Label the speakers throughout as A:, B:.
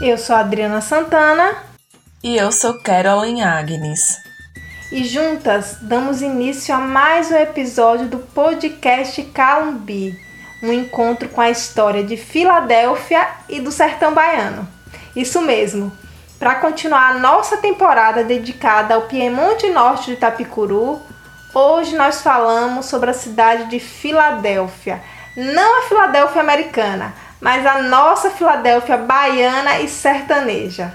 A: Eu sou Adriana Santana.
B: E eu sou Carolyn Agnes.
A: E juntas damos início a mais um episódio do podcast Calumbi, um encontro com a história de Filadélfia e do sertão baiano. Isso mesmo, para continuar a nossa temporada dedicada ao Piemonte Norte de Itapicuru, hoje nós falamos sobre a cidade de Filadélfia. Não a Filadélfia americana, mas a nossa Filadélfia baiana e sertaneja.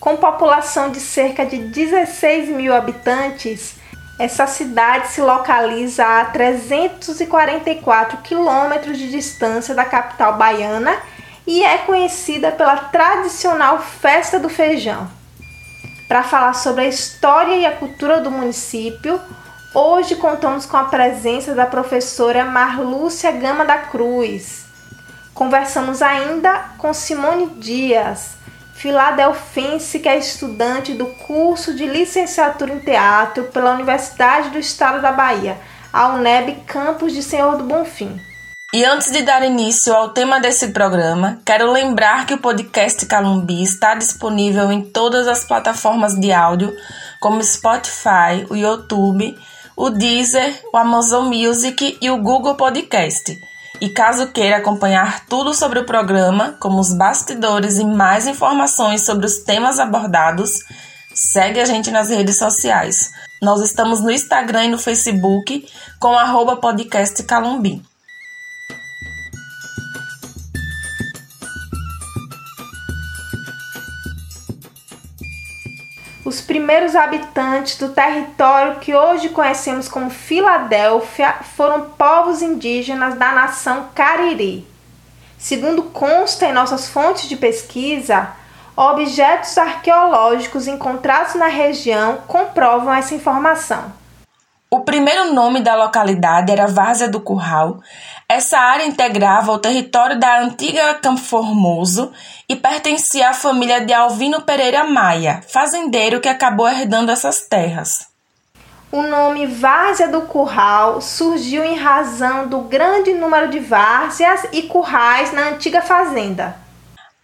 A: Com população de cerca de 16 mil habitantes, essa cidade se localiza a 344 quilômetros de distância da capital baiana e é conhecida pela tradicional Festa do Feijão. Para falar sobre a história e a cultura do município, hoje contamos com a presença da professora Marlúcia Gama da Cruz. Conversamos ainda com Simone Dias, filadelfense que é estudante do curso de licenciatura em teatro pela Universidade do Estado da Bahia, a UNEB Campus de Senhor do Bonfim.
B: E antes de dar início ao tema desse programa, quero lembrar que o podcast Calumbi está disponível em todas as plataformas de áudio, como Spotify, o YouTube, o Deezer, o Amazon Music e o Google Podcast. E caso queira acompanhar tudo sobre o programa, como os bastidores e mais informações sobre os temas abordados, segue a gente nas redes sociais. Nós estamos no Instagram e no Facebook com arroba podcast Calumbi.
A: Os primeiros habitantes do território que hoje conhecemos como Filadélfia foram povos indígenas da nação Cariri. Segundo consta em nossas fontes de pesquisa, objetos arqueológicos encontrados na região comprovam essa informação.
B: O primeiro nome da localidade era Várzea do Curral. Essa área integrava o território da antiga Campo Formoso e pertencia à família de Alvino Pereira Maia, fazendeiro que acabou herdando essas terras.
A: O nome Várzea do Curral surgiu em razão do grande número de várzeas e currais na antiga fazenda.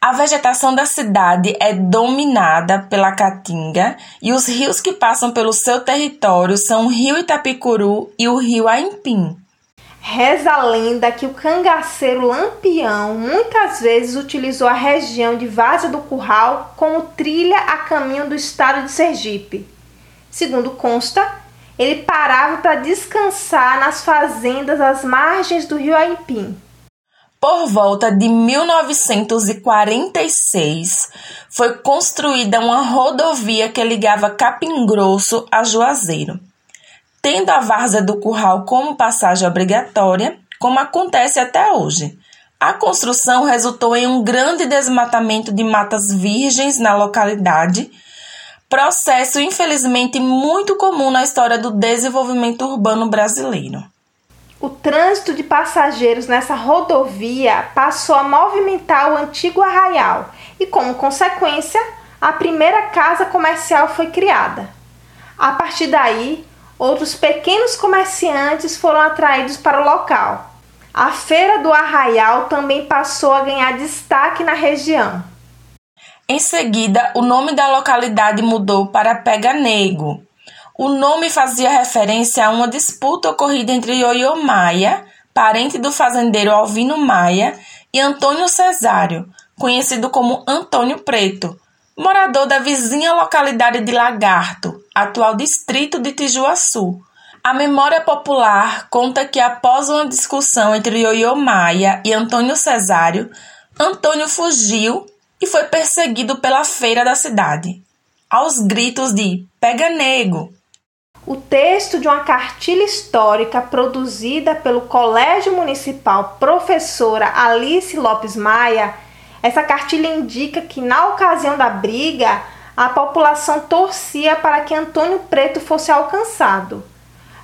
B: A vegetação da cidade é dominada pela caatinga e os rios que passam pelo seu território são o Rio Itapicuru e o Rio Aimpim.
A: Reza a lenda que o cangaceiro Lampião muitas vezes utilizou a região de Várzea do Curral como trilha a caminho do estado de Sergipe. Segundo consta, ele parava para descansar nas fazendas às margens do rio Aimpim.
B: Por volta de 1946, foi construída uma rodovia que ligava Capim Grosso a Juazeiro. Tendo a Várzea do Curral como passagem obrigatória, como acontece até hoje. A construção resultou em um grande desmatamento de matas virgens na localidade, processo infelizmente muito comum na história do desenvolvimento urbano brasileiro.
A: O trânsito de passageiros nessa rodovia passou a movimentar o antigo arraial e, como consequência, a primeira casa comercial foi criada. A partir daí, outros pequenos comerciantes foram atraídos para o local. A Feira do Arraial também passou a ganhar destaque na região.
B: Em seguida, o nome da localidade mudou para Pega Nego, o nome fazia referência a uma disputa ocorrida entre Ioiô Maia, parente do fazendeiro Alvino Maia, e Antônio Cesário, conhecido como Antônio Preto, morador da vizinha localidade de Lagarto, atual distrito de Tijuaçu. A memória popular conta que após uma discussão entre Ioiô Maia e Antônio Cesário, Antônio fugiu e foi perseguido pela feira da cidade, aos gritos de Pega Nego!
A: o texto de uma cartilha histórica produzida pelo Colégio Municipal Professora Alice Lopes Maia. Essa cartilha indica que, na ocasião da briga, a população torcia para que Antônio Preto fosse alcançado.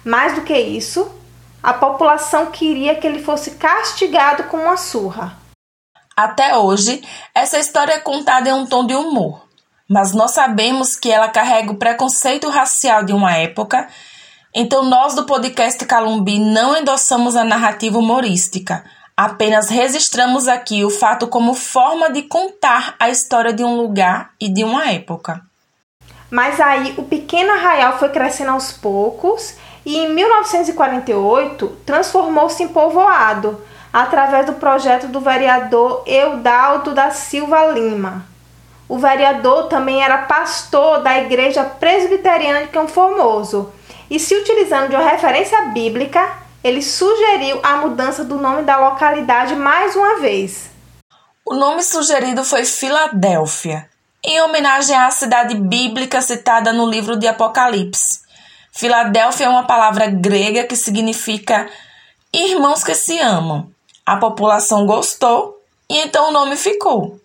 A: Mais do que isso, a população queria que ele fosse castigado com uma surra.
B: Até hoje, essa história é contada em um tom de humor mas nós sabemos que ela carrega o preconceito racial de uma época, então nós do podcast Calumbi não endossamos a narrativa humorística. Apenas registramos aqui o fato como forma de contar a história de um lugar e de uma época.
A: Mas aí o pequeno arraial foi crescendo aos poucos e em 1948 transformou-se em povoado através do projeto do vereador Eudaldo da Silva Lima. O vereador também era pastor da Igreja Presbiteriana de Campo Formoso e, se utilizando de uma referência bíblica, ele sugeriu a mudança do nome da localidade mais uma vez.
B: O nome sugerido foi Filadélfia, em homenagem à cidade bíblica citada no livro de Apocalipse. Filadélfia é uma palavra grega que significa irmãos que se amam. A população gostou e então o nome ficou.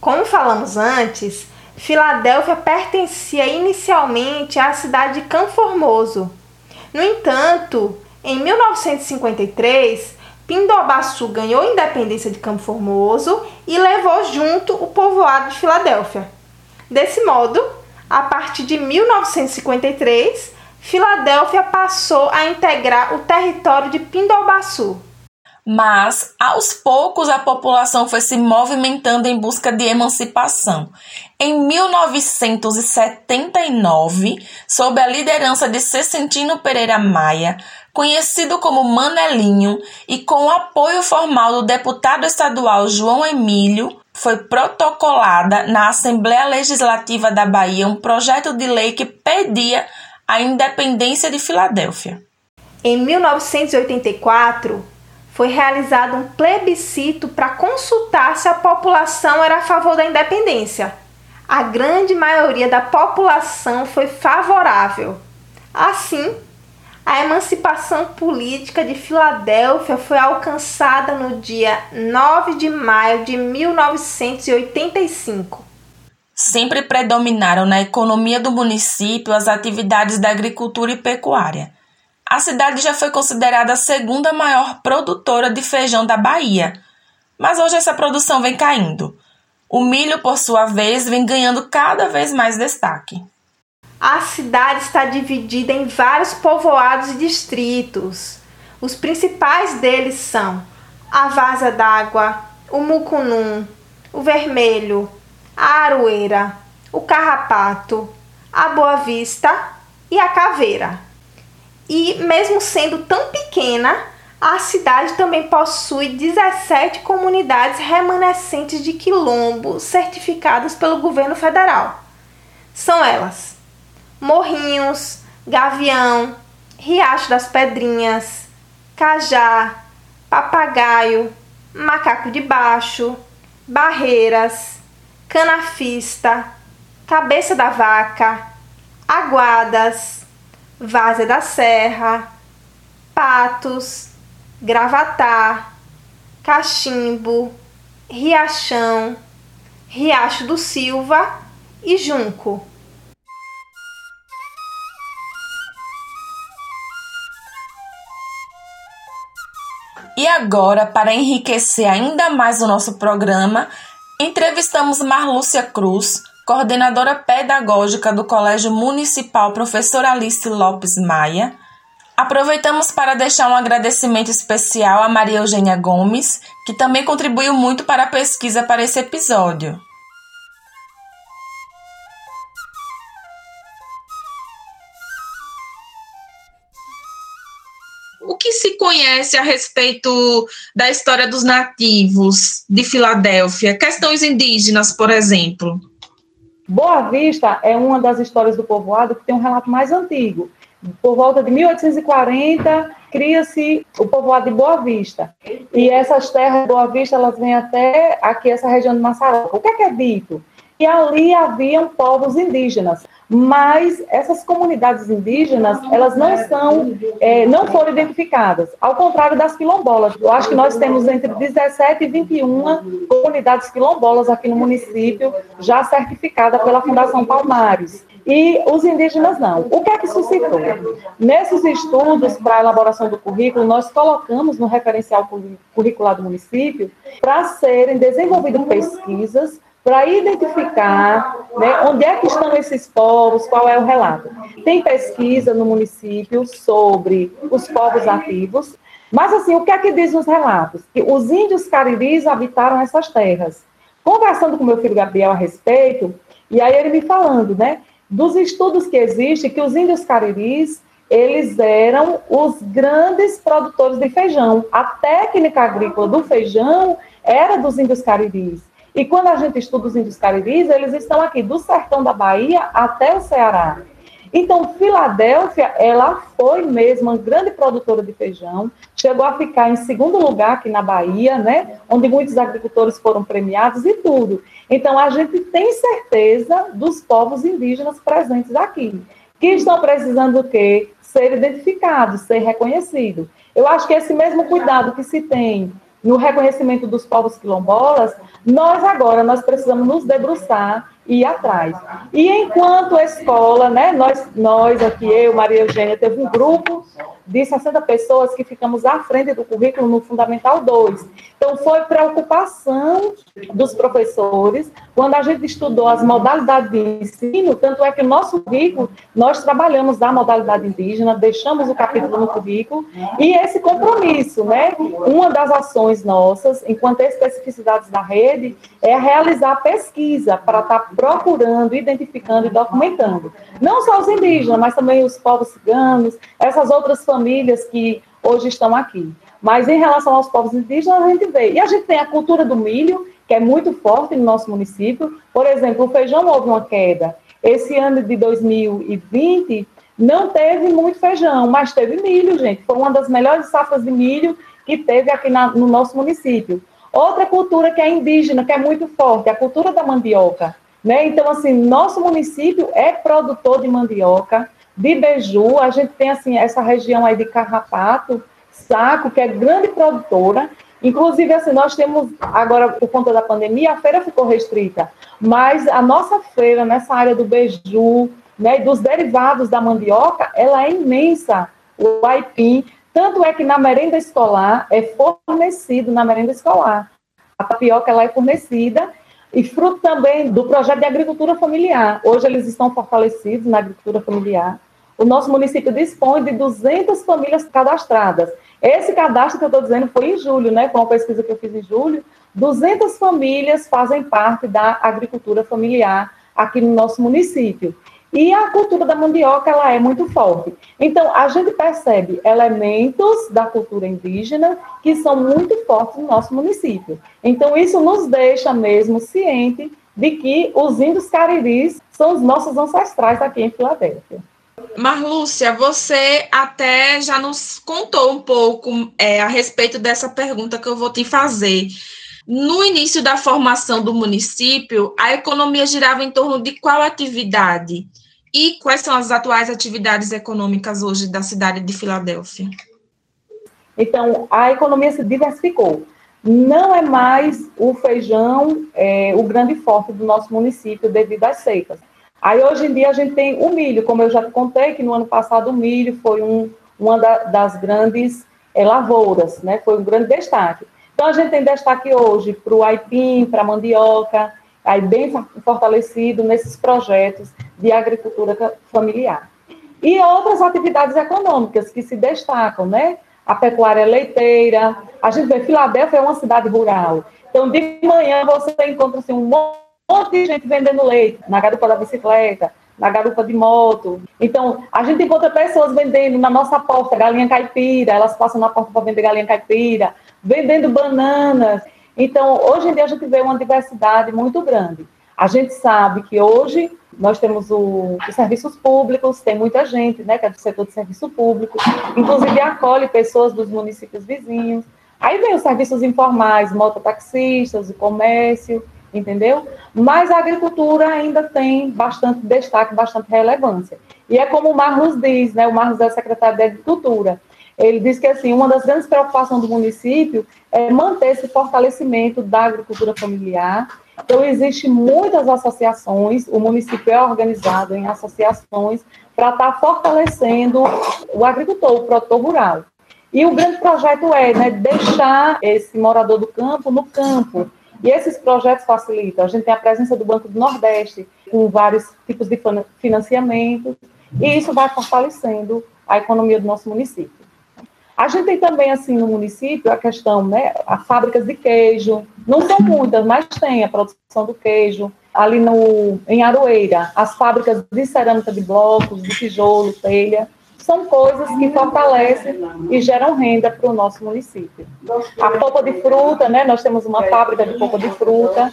A: Como falamos antes, Filadélfia pertencia inicialmente à cidade de Campo Formoso. No entanto, em 1953, Pindobaçu ganhou independência de Campo Formoso e levou junto o povoado de Filadélfia. Desse modo, a partir de 1953, Filadélfia passou a integrar o território de Pindobaçu.
B: Mas, aos poucos, a população foi se movimentando em busca de emancipação. Em 1979, sob a liderança de Cecentino Pereira Maia, conhecido como Manelinho, e com o apoio formal do deputado estadual João Emílio, foi protocolada na Assembleia Legislativa da Bahia um projeto de lei que pedia a independência de Filadélfia.
A: Em 1984, foi realizado um plebiscito para consultar se a população era a favor da independência. A grande maioria da população foi favorável. Assim, a emancipação política de Filadélfia foi alcançada no dia 9 de maio de 1985.
B: Sempre predominaram na economia do município as atividades da agricultura e pecuária a cidade já foi considerada a segunda maior produtora de feijão da Bahia, mas hoje essa produção vem caindo. O milho, por sua vez, vem ganhando cada vez mais destaque.
A: A cidade está dividida em vários povoados e distritos. Os principais deles são a Vaza d'Água, o Mucunum, o Vermelho, a Aroeira, o Carrapato, a Boa Vista e a Caveira. E mesmo sendo tão pequena, a cidade também possui 17 comunidades remanescentes de quilombo certificadas pelo governo federal. São elas: Morrinhos, Gavião, Riacho das Pedrinhas, Cajá, Papagaio, Macaco de Baixo, Barreiras, Canafista, Cabeça da Vaca, Aguadas, Várzea da Serra, Patos, Gravatar, Cachimbo, Riachão, Riacho do Silva e Junco.
B: E agora, para enriquecer ainda mais o nosso programa, entrevistamos Marlúcia Cruz, coordenadora pedagógica do Colégio Municipal Professor Alice Lopes Maia, aproveitamos para deixar um agradecimento especial a Maria Eugênia Gomes, que também contribuiu muito para a pesquisa para esse episódio. Que se conhece a respeito da história dos nativos de Filadélfia? Questões indígenas, por exemplo.
C: Boa Vista é uma das histórias do povoado que tem um relato mais antigo. Por volta de 1840, cria-se o povoado de Boa Vista. E essas terras de Boa Vista, elas vêm até aqui, essa região de Massaroca. O que é, que é dito? Que ali haviam povos indígenas mas essas comunidades indígenas elas não são é, não foram identificadas ao contrário das quilombolas eu acho que nós temos entre 17 e 21 comunidades quilombolas aqui no município já certificada pela Fundação Palmares e os indígenas não. O que é que suscitou? Nesses estudos para a elaboração do currículo, nós colocamos no referencial curricular do município para serem desenvolvidas pesquisas para identificar né, onde é que estão esses povos, qual é o relato. Tem pesquisa no município sobre os povos ativos, Mas, assim, o que é que diz nos relatos? Que os índios cariris habitaram essas terras. Conversando com meu filho Gabriel a respeito, e aí ele me falando, né, dos estudos que existem, que os índios cariris, eles eram os grandes produtores de feijão. A técnica agrícola do feijão era dos índios cariris. E quando a gente estuda os índios cariris, eles estão aqui do sertão da Bahia até o Ceará. Então, Filadélfia, ela foi mesmo uma grande produtora de feijão, chegou a ficar em segundo lugar aqui na Bahia, né, onde muitos agricultores foram premiados e tudo. Então, a gente tem certeza dos povos indígenas presentes aqui, que estão precisando do quê? Ser identificados, ser reconhecidos. Eu acho que esse mesmo cuidado que se tem no reconhecimento dos povos quilombolas, nós agora nós precisamos nos debruçar e ir atrás. E enquanto escola, né, nós, nós aqui, eu, Maria Eugênia, teve um grupo de 60 pessoas que ficamos à frente do currículo no Fundamental 2. Então, foi preocupação dos professores, quando a gente estudou as modalidades de ensino, tanto é que o nosso currículo, nós trabalhamos da modalidade indígena, deixamos o capítulo no currículo, e esse compromisso, né, uma das ações nossas, enquanto especificidades da rede, é realizar pesquisa para estar tá procurando, identificando e documentando. Não só os indígenas, mas também os povos ciganos, essas outras famílias que hoje estão aqui. Mas em relação aos povos indígenas, a gente vê. E a gente tem a cultura do milho, que é muito forte no nosso município. Por exemplo, o feijão houve uma queda. Esse ano de 2020 não teve muito feijão, mas teve milho, gente. Foi uma das melhores safras de milho que teve aqui na, no nosso município. Outra cultura que é indígena, que é muito forte, é a cultura da mandioca. Né? Então, assim, nosso município é produtor de mandioca, de beiju, a gente tem assim essa região aí de Carrapato, Saco, que é grande produtora. Inclusive, assim, nós temos, agora, por conta da pandemia, a feira ficou restrita, mas a nossa feira nessa área do beiju, né, dos derivados da mandioca, ela é imensa, o aipim, tanto é que na merenda escolar é fornecido na merenda escolar. A tapioca ela é fornecida e fruto também do projeto de agricultura familiar. Hoje eles estão fortalecidos na agricultura familiar. O nosso município dispõe de 200 famílias cadastradas. Esse cadastro que eu estou dizendo foi em julho, né? Com uma pesquisa que eu fiz em julho. 200 famílias fazem parte da agricultura familiar aqui no nosso município. E a cultura da mandioca, ela é muito forte. Então, a gente percebe elementos da cultura indígena que são muito fortes no nosso município. Então, isso nos deixa mesmo ciente de que os índios cariris são os nossos ancestrais aqui em Filadélfia.
B: Marlúcia, você até já nos contou um pouco é, a respeito dessa pergunta que eu vou te fazer. No início da formação do município, a economia girava em torno de qual atividade? E quais são as atuais atividades econômicas hoje da cidade de Filadélfia?
C: Então, a economia se diversificou. Não é mais o feijão é, o grande forte do nosso município devido às secas. Aí, hoje em dia, a gente tem o milho, como eu já te contei, que no ano passado o milho foi um, uma da, das grandes é, lavouras, né? foi um grande destaque. Então, a gente tem destaque hoje para o aipim, para a mandioca, aí bem fortalecido nesses projetos de agricultura familiar. E outras atividades econômicas que se destacam, né? A pecuária leiteira, a gente vê Filadélfia é uma cidade rural. Então, de manhã você encontra assim, um monte de gente vendendo leite na garupa da bicicleta, na garupa de moto. Então, a gente encontra pessoas vendendo na nossa porta galinha caipira, elas passam na porta para vender galinha caipira, vendendo bananas. Então, hoje em dia a gente vê uma diversidade muito grande. A gente sabe que hoje nós temos o, os serviços públicos, tem muita gente, né, que é do setor de serviço público, inclusive acolhe pessoas dos municípios vizinhos. Aí vem os serviços informais, mototaxistas, o comércio, entendeu? Mas a agricultura ainda tem bastante destaque, bastante relevância. E é como o Marlos diz, né, o Marlos é secretário de Agricultura, ele diz que assim, uma das grandes preocupações do município é manter esse fortalecimento da agricultura familiar. Então, existem muitas associações, o município é organizado em associações para estar tá fortalecendo o agricultor, o produtor rural. E o grande projeto é né, deixar esse morador do campo no campo. E esses projetos facilitam. A gente tem a presença do Banco do Nordeste, com vários tipos de financiamento, e isso vai fortalecendo a economia do nosso município. A gente tem também, assim, no município, a questão, né, as fábricas de queijo, não são muitas, mas tem a produção do queijo, ali no, em Aroeira, as fábricas de cerâmica de blocos, de tijolo, telha, são coisas que fortalecem e geram renda para o nosso município. A polpa de fruta, né, nós temos uma fábrica de polpa de fruta,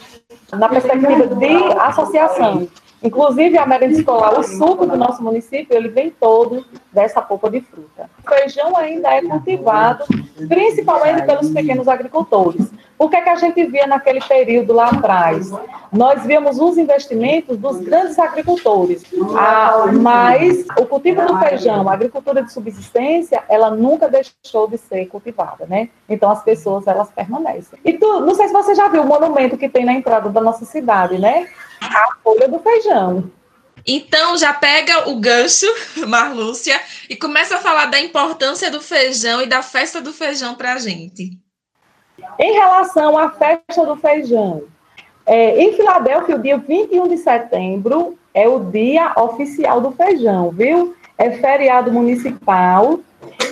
C: na perspectiva de associação. Inclusive, a merenda escolar, o suco do nosso município, ele vem todo dessa polpa de fruta. O feijão ainda é cultivado, principalmente pelos pequenos agricultores. O que, é que a gente via naquele período lá atrás? Nós víamos os investimentos dos grandes agricultores, ah, mas o cultivo do feijão, a agricultura de subsistência, ela nunca deixou de ser cultivada, né? Então as pessoas, elas permanecem. E tu, não sei se você já viu o monumento que tem na entrada da nossa cidade, né? A folha do feijão.
B: Então já pega o gancho, Marlúcia, e começa a falar da importância do feijão e da festa do feijão para a gente.
C: Em relação à festa do feijão, é, em Filadélfia, o dia 21 de setembro é o dia oficial do feijão, viu? É feriado municipal.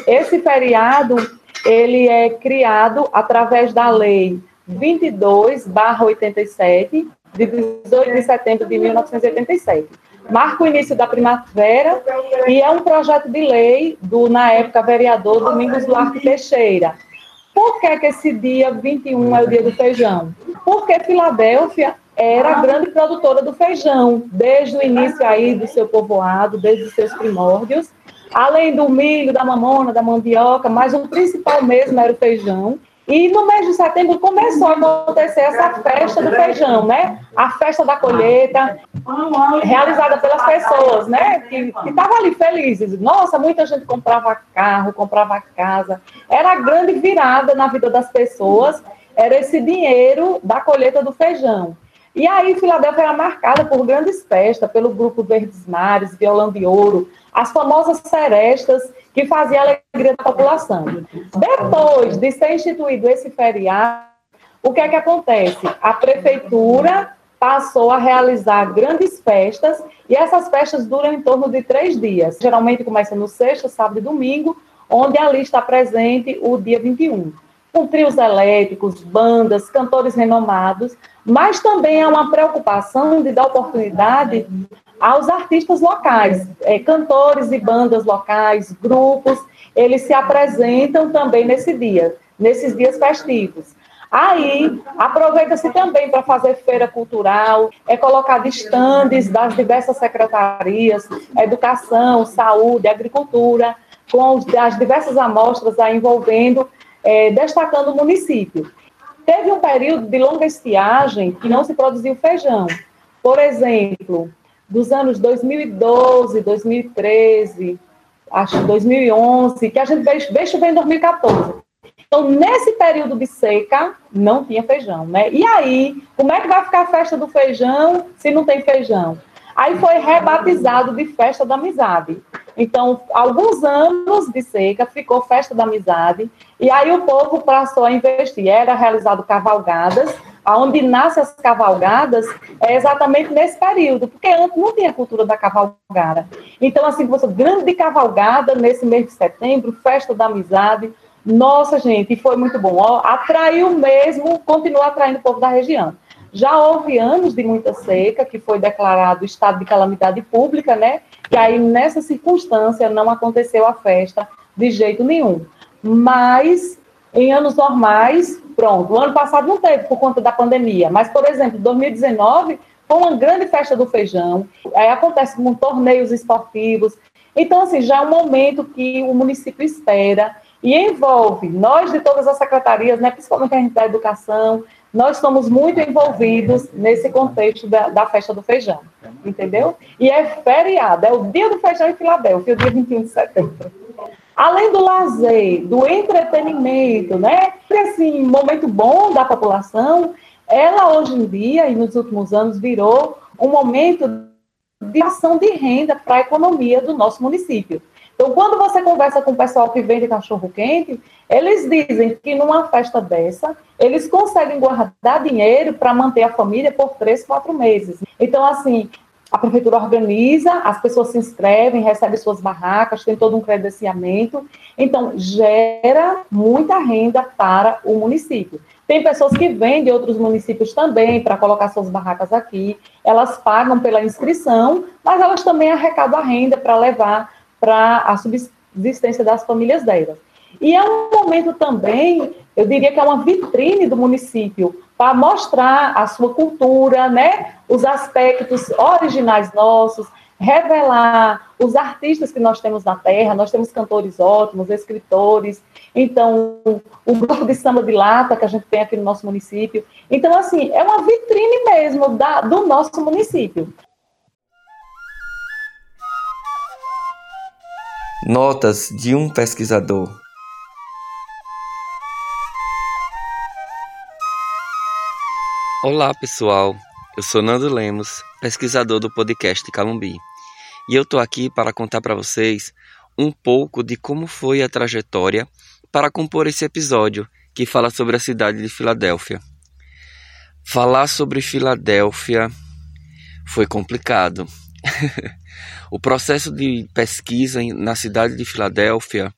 C: Esse feriado, ele é criado através da lei 22/87 de 18 de setembro de 1987. Marca o início da primavera e é um projeto de lei do, na época, vereador Domingos Duarte Teixeira por que, que esse dia 21 é o dia do feijão? Porque Filadélfia era a grande produtora do feijão, desde o início aí do seu povoado, desde os seus primórdios. Além do milho, da mamona, da mandioca, mas o principal mesmo era o feijão. E no mês de setembro começou a acontecer essa festa do feijão, né? A festa da colheita, realizada pelas pessoas, né? Que estavam ali felizes. Nossa, muita gente comprava carro, comprava casa. Era a grande virada na vida das pessoas, era esse dinheiro da colheita do feijão. E aí, Filadélfia era marcada por grandes festas, pelo grupo Verdes Mares, Violão de Ouro, as famosas serestas que fazia a alegria da população. Depois de ser instituído esse feriado, o que é que acontece? A prefeitura passou a realizar grandes festas e essas festas duram em torno de três dias. Geralmente começa no sexta, sábado e domingo, onde ali está presente o dia 21. Com trios elétricos, bandas, cantores renomados, mas também há uma preocupação de dar oportunidade aos artistas locais, é, cantores e bandas locais, grupos, eles se apresentam também nesse dia, nesses dias festivos. Aí, aproveita-se também para fazer feira cultural, é colocado estandes das diversas secretarias, educação, saúde, agricultura, com as diversas amostras aí envolvendo, é, destacando o município. Teve um período de longa estiagem que não se produziu feijão. Por exemplo, dos anos 2012, 2013, acho 2011, que a gente veio, veio chover em 2014. Então, nesse período de seca, não tinha feijão, né? E aí, como é que vai ficar a festa do feijão se não tem feijão? Aí foi rebatizado de Festa da Amizade. Então, alguns anos de seca, ficou Festa da Amizade, e aí o povo passou a investir. Era realizado cavalgadas, aonde nascem as cavalgadas é exatamente nesse período, porque antes não tinha cultura da cavalgada. Então, assim, você grande cavalgada nesse mês de setembro, festa da amizade. Nossa, gente, foi muito bom. Ó, atraiu mesmo, continua atraindo o povo da região. Já houve anos de muita seca, que foi declarado estado de calamidade pública, né? E aí, nessa circunstância, não aconteceu a festa de jeito nenhum. Mas, em anos normais, Pronto, o ano passado não teve por conta da pandemia, mas, por exemplo, 2019 foi uma grande festa do feijão, aí acontece com torneios esportivos. Então, assim, já é um momento que o município espera e envolve nós de todas as secretarias, né, principalmente a gente da educação, nós estamos muito envolvidos nesse contexto da, da, festa do feijão, entendeu? E é feriado, é o dia do feijão em Filadélfia, o dia 21 de setembro. Além do lazer, do entretenimento, né? Esse momento bom da população, ela hoje em dia e nos últimos anos virou um momento de ação de renda para a economia do nosso município. Então, quando você conversa com o pessoal que vende cachorro quente, eles dizem que numa festa dessa, eles conseguem guardar dinheiro para manter a família por três, quatro meses. Então, assim, a prefeitura organiza, as pessoas se inscrevem, recebem suas barracas, tem todo um credenciamento, então gera muita renda para o município. Tem pessoas que vêm de outros municípios também para colocar suas barracas aqui, elas pagam pela inscrição, mas elas também arrecadam a renda para levar para a subsistência das famílias delas. E é um momento também, eu diria que é uma vitrine do município, para mostrar a sua cultura, né? os aspectos originais nossos, revelar os artistas que nós temos na terra, nós temos cantores ótimos, escritores, então o grupo de samba de lata que a gente tem aqui no nosso município. Então, assim, é uma vitrine mesmo da, do nosso município.
D: Notas de um pesquisador. Olá, pessoal. Eu sou Nando Lemos, pesquisador do podcast Calumbi. E eu tô aqui para contar para vocês um pouco de como foi a trajetória para compor esse episódio que fala sobre a cidade de Filadélfia. Falar sobre Filadélfia foi complicado. o processo de pesquisa na cidade de Filadélfia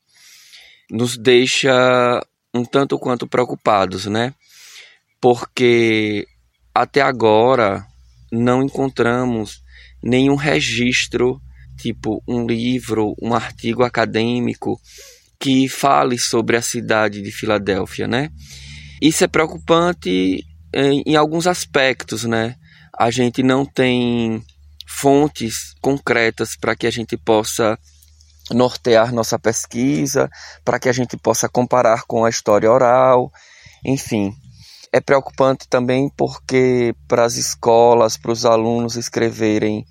D: nos deixa um tanto quanto preocupados, né? porque até agora não encontramos nenhum registro, tipo um livro, um artigo acadêmico que fale sobre a cidade de Filadélfia, né? Isso é preocupante em, em alguns aspectos, né? A gente não tem fontes concretas para que a gente possa nortear nossa pesquisa, para que a gente possa comparar com a história oral, enfim. É preocupante também porque para as escolas, para os alunos escreverem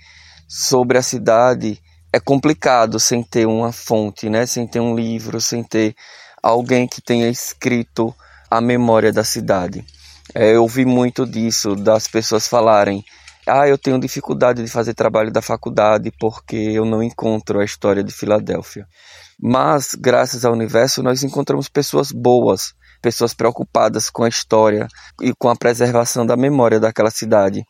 D: sobre a cidade, é complicado sem ter uma fonte, né? sem ter um livro, sem ter alguém que tenha escrito a memória da cidade. É, eu ouvi muito disso, das pessoas falarem: ah, eu tenho dificuldade de fazer trabalho da faculdade porque eu não encontro a história de Filadélfia. Mas, graças ao universo, nós encontramos pessoas boas, pessoas preocupadas com a história e com a preservação da memória daquela cidade.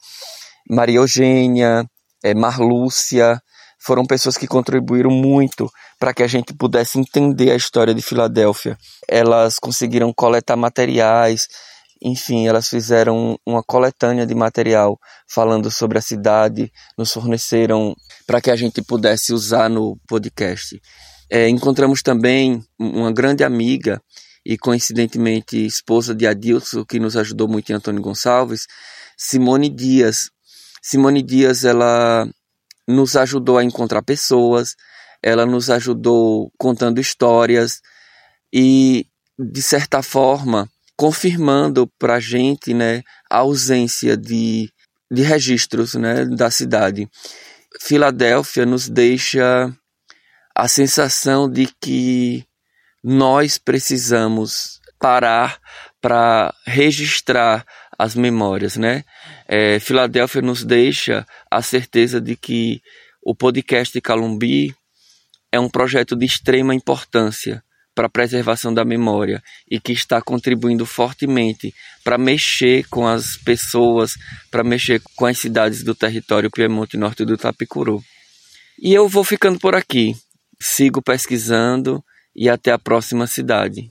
D: Maria Eugênia, é, Marlúcia, foram pessoas que contribuíram muito para que a gente pudesse entender a história de Filadélfia. Elas conseguiram coletar materiais, enfim, elas fizeram uma coletânea de material falando sobre a cidade, nos forneceram para que a gente pudesse usar no podcast. É, encontramos também uma grande amiga e coincidentemente esposa de Adilson, que nos ajudou muito em Antônio Gonçalves, Simone Dias. Simone Dias, ela nos ajudou a encontrar pessoas, ela nos ajudou contando histórias e, de certa forma, confirmando para a gente né, a ausência de, de registros né, da cidade. Filadélfia nos deixa a sensação de que nós precisamos parar para registrar as memórias, né? É, Filadélfia nos deixa a certeza de que o podcast Calumbi é um projeto de extrema importância para a preservação da memória e que está contribuindo fortemente para mexer com as pessoas, para mexer com as cidades do território Piemonte Norte do Tapicuru. E eu vou ficando por aqui. Sigo pesquisando e até a próxima cidade.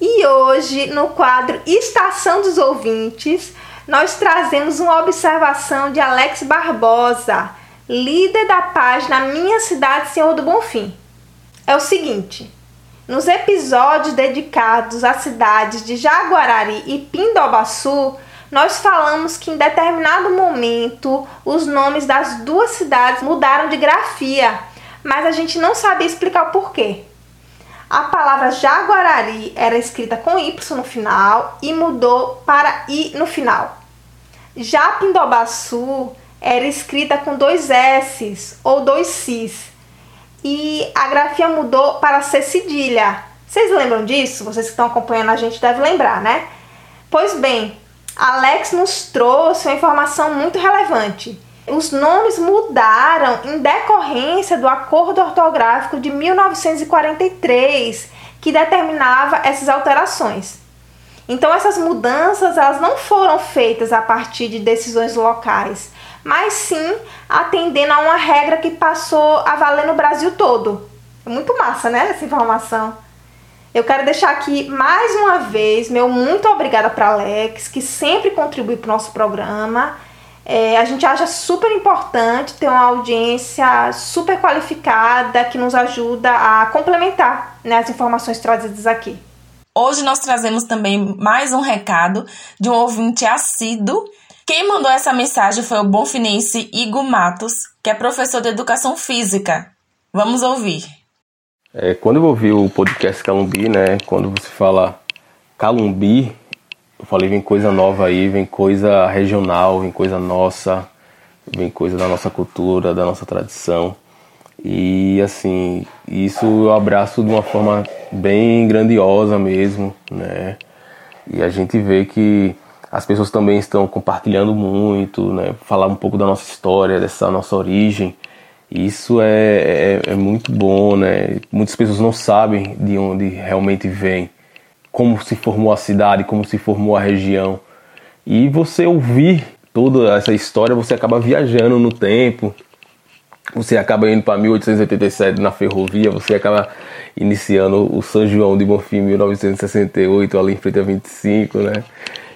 A: E hoje, no quadro Estação dos Ouvintes, nós trazemos uma observação de Alex Barbosa, líder da página Minha Cidade Senhor do Bonfim. É o seguinte: nos episódios dedicados às cidades de Jaguarari e Pindobaçu, nós falamos que em determinado momento os nomes das duas cidades mudaram de grafia, mas a gente não sabia explicar o porquê. A palavra Jaguarari era escrita com Y no final e mudou para I no final. Já Pindobaçu era escrita com dois S's ou dois C's e a grafia mudou para ser cedilha. Vocês lembram disso? Vocês que estão acompanhando a gente devem lembrar, né? Pois bem, Alex nos trouxe uma informação muito relevante. os nomes mudaram em decorrência do Acordo Ortográfico de 1943, que determinava essas alterações. Então essas mudanças elas não foram feitas a partir de decisões locais, mas sim atendendo a uma regra que passou a valer no Brasil todo. É muito massa, né, essa informação. Eu quero deixar aqui mais uma vez meu muito obrigada para Alex, que sempre contribui para o nosso programa. É, a gente acha super importante ter uma audiência super qualificada que nos ajuda a complementar né, as informações trazidas aqui.
B: Hoje nós trazemos também mais um recado de um ouvinte assíduo. Quem mandou essa mensagem foi o bonfinense Igor Matos, que é professor de educação física. Vamos ouvir.
E: É, quando eu ouvi o podcast Calumbi, né, quando você fala Calumbi, eu falei, vem coisa nova aí, vem coisa regional, vem coisa nossa, vem coisa da nossa cultura, da nossa tradição. E assim, isso eu abraço de uma forma bem grandiosa mesmo, né? E a gente vê que as pessoas também estão compartilhando muito, né? Falar um pouco da nossa história, dessa nossa origem. Isso é, é, é muito bom, né? Muitas pessoas não sabem de onde realmente vem, como se formou a cidade, como se formou a região. E você ouvir toda essa história, você acaba viajando no tempo, você acaba indo para 1887 na ferrovia, você acaba iniciando o São João de Bonfim 1968 ali em frente a 25, né?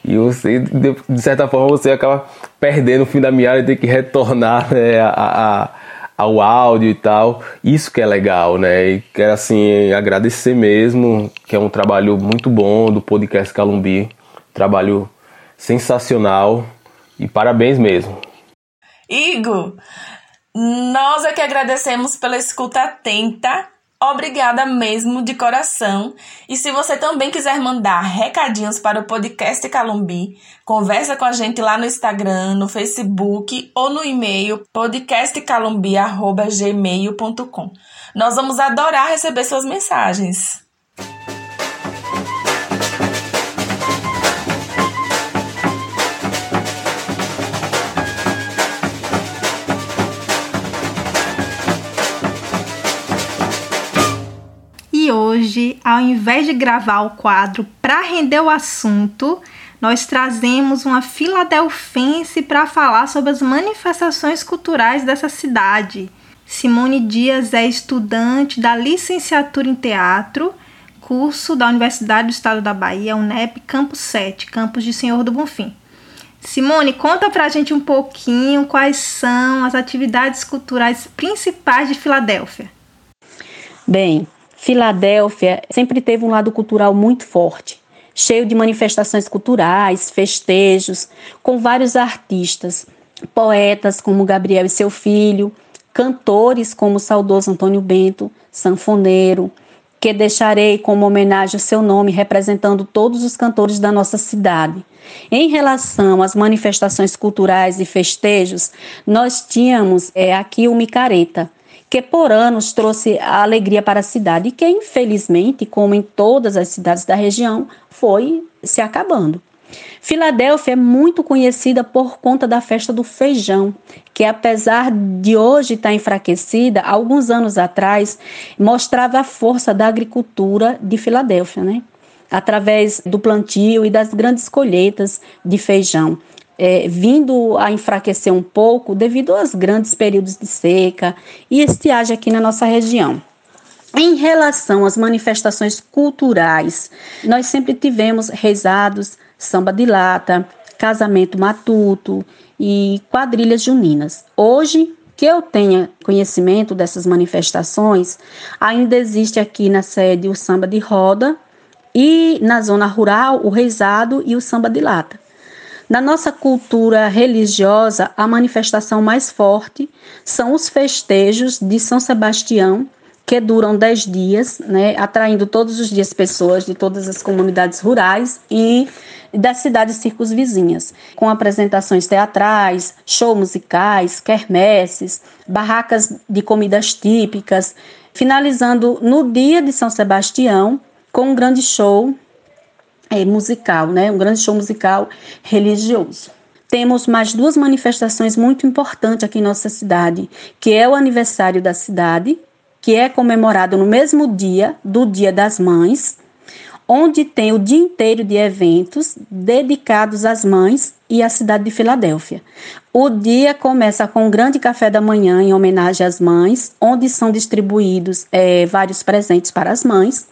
E: E você, de certa forma, você acaba perdendo o fim da meada e tem que retornar né, a, a, ao áudio e tal. Isso que é legal, né? E quero assim agradecer mesmo, que é um trabalho muito bom do podcast Calumbi, trabalho sensacional e parabéns mesmo.
B: Igor, nós é que agradecemos pela escuta atenta. Obrigada mesmo de coração. E se você também quiser mandar recadinhos para o podcast Calumbi, conversa com a gente lá no Instagram, no Facebook ou no e-mail podcastcalumbi@gmail.com. Nós vamos adorar receber suas mensagens.
A: Hoje, ao invés de gravar o quadro para render o assunto, nós trazemos uma filadelfense para falar sobre as manifestações culturais dessa cidade. Simone Dias é estudante da licenciatura em teatro, curso da Universidade do Estado da Bahia, UNEP, Campus 7, campus de Senhor do Bonfim. Simone, conta pra gente um pouquinho quais são as atividades culturais principais de Filadélfia.
F: Bem, Filadélfia sempre teve um lado cultural muito forte, cheio de manifestações culturais, festejos, com vários artistas, poetas como Gabriel e seu filho, cantores como o saudoso Antônio Bento, sanfoneiro, que deixarei como homenagem o seu nome representando todos os cantores da nossa cidade. Em relação às manifestações culturais e festejos, nós tínhamos é, aqui o Micareta, que por anos trouxe a alegria para a cidade e que, infelizmente, como em todas as cidades da região, foi se acabando. Filadélfia é muito conhecida por conta da festa do feijão, que apesar de hoje estar enfraquecida, alguns anos atrás mostrava a força da agricultura de Filadélfia, né? Através do plantio e das grandes colheitas de feijão é, vindo a enfraquecer um pouco devido aos grandes períodos de seca e estiagem aqui na nossa região. Em relação às manifestações culturais, nós sempre tivemos rezados, samba de lata, casamento matuto e quadrilhas juninas. Hoje, que eu tenha conhecimento dessas manifestações, ainda existe aqui na sede o samba de roda e na zona rural o rezado e o samba de lata. Na nossa cultura religiosa, a manifestação mais forte são os festejos de São Sebastião, que duram dez dias, né, atraindo todos os dias pessoas de todas as comunidades rurais e das cidades circunvizinhas, com apresentações teatrais, shows musicais, quermesses, barracas de comidas típicas, finalizando no dia de São Sebastião com um grande show é, musical, né? Um grande show musical religioso. temos mais duas manifestações muito importantes aqui em nossa cidade, que é o aniversário da cidade, que é comemorado no mesmo dia do Dia das Mães, onde tem o dia inteiro de eventos dedicados às mães e à cidade de Filadélfia. O dia começa com um grande café da manhã em homenagem às mães, onde são distribuídos é, vários presentes para as mães.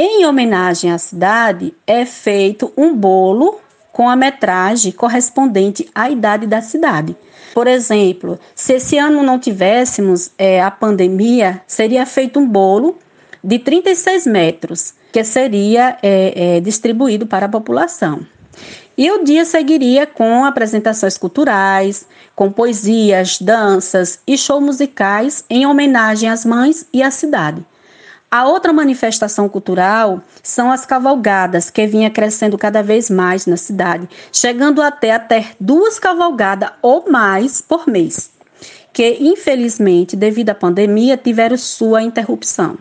F: Em homenagem à cidade, é feito um bolo com a metragem correspondente à idade da cidade. Por exemplo, se esse ano não tivéssemos é, a pandemia, seria feito um bolo de 36 metros, que seria é, é, distribuído para a população. E o dia seguiria com apresentações culturais, com poesias, danças e shows musicais em homenagem às mães e à cidade. A outra manifestação cultural são as cavalgadas, que vinha crescendo cada vez mais na cidade, chegando até a ter duas cavalgadas ou mais por mês, que infelizmente, devido à pandemia, tiveram sua interrupção.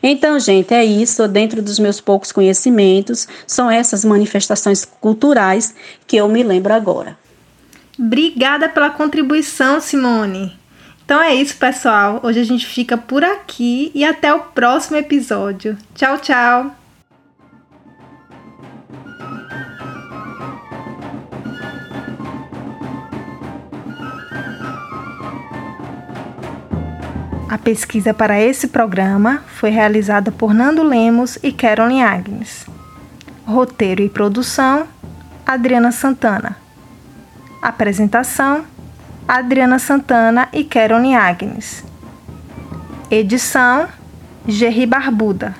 F: Então, gente, é isso. Dentro dos meus poucos conhecimentos, são essas manifestações culturais que eu me lembro agora.
A: Obrigada pela contribuição, Simone. Então é isso, pessoal. Hoje a gente fica por aqui e até o próximo episódio. Tchau, tchau! A pesquisa para esse programa foi realizada por Nando Lemos e Carolyn Agnes. Roteiro e produção: Adriana Santana. Apresentação: Adriana Santana e Keroni Agnes. Edição: Gerry Barbuda.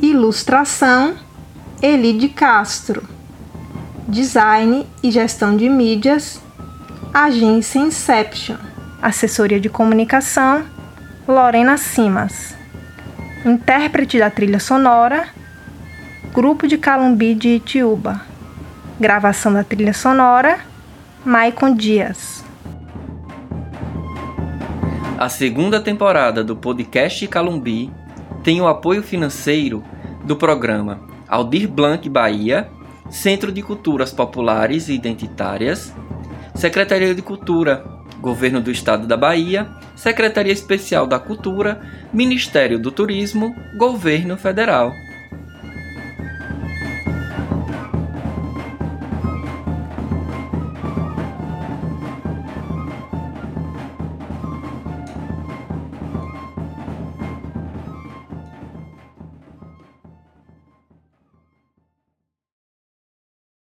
A: Ilustração: Elide Castro. Design e gestão de mídias: Agência Inception. Assessoria de comunicação: Lorena Simas. Intérprete da trilha sonora: Grupo de Calumbi de Itiúba. Gravação da trilha sonora: Maicon Dias.
D: A segunda temporada do podcast Calumbi tem o apoio financeiro do programa Aldir Blanc Bahia, Centro de Culturas Populares e Identitárias, Secretaria de Cultura, Governo do Estado da Bahia, Secretaria Especial da Cultura, Ministério do Turismo, Governo Federal.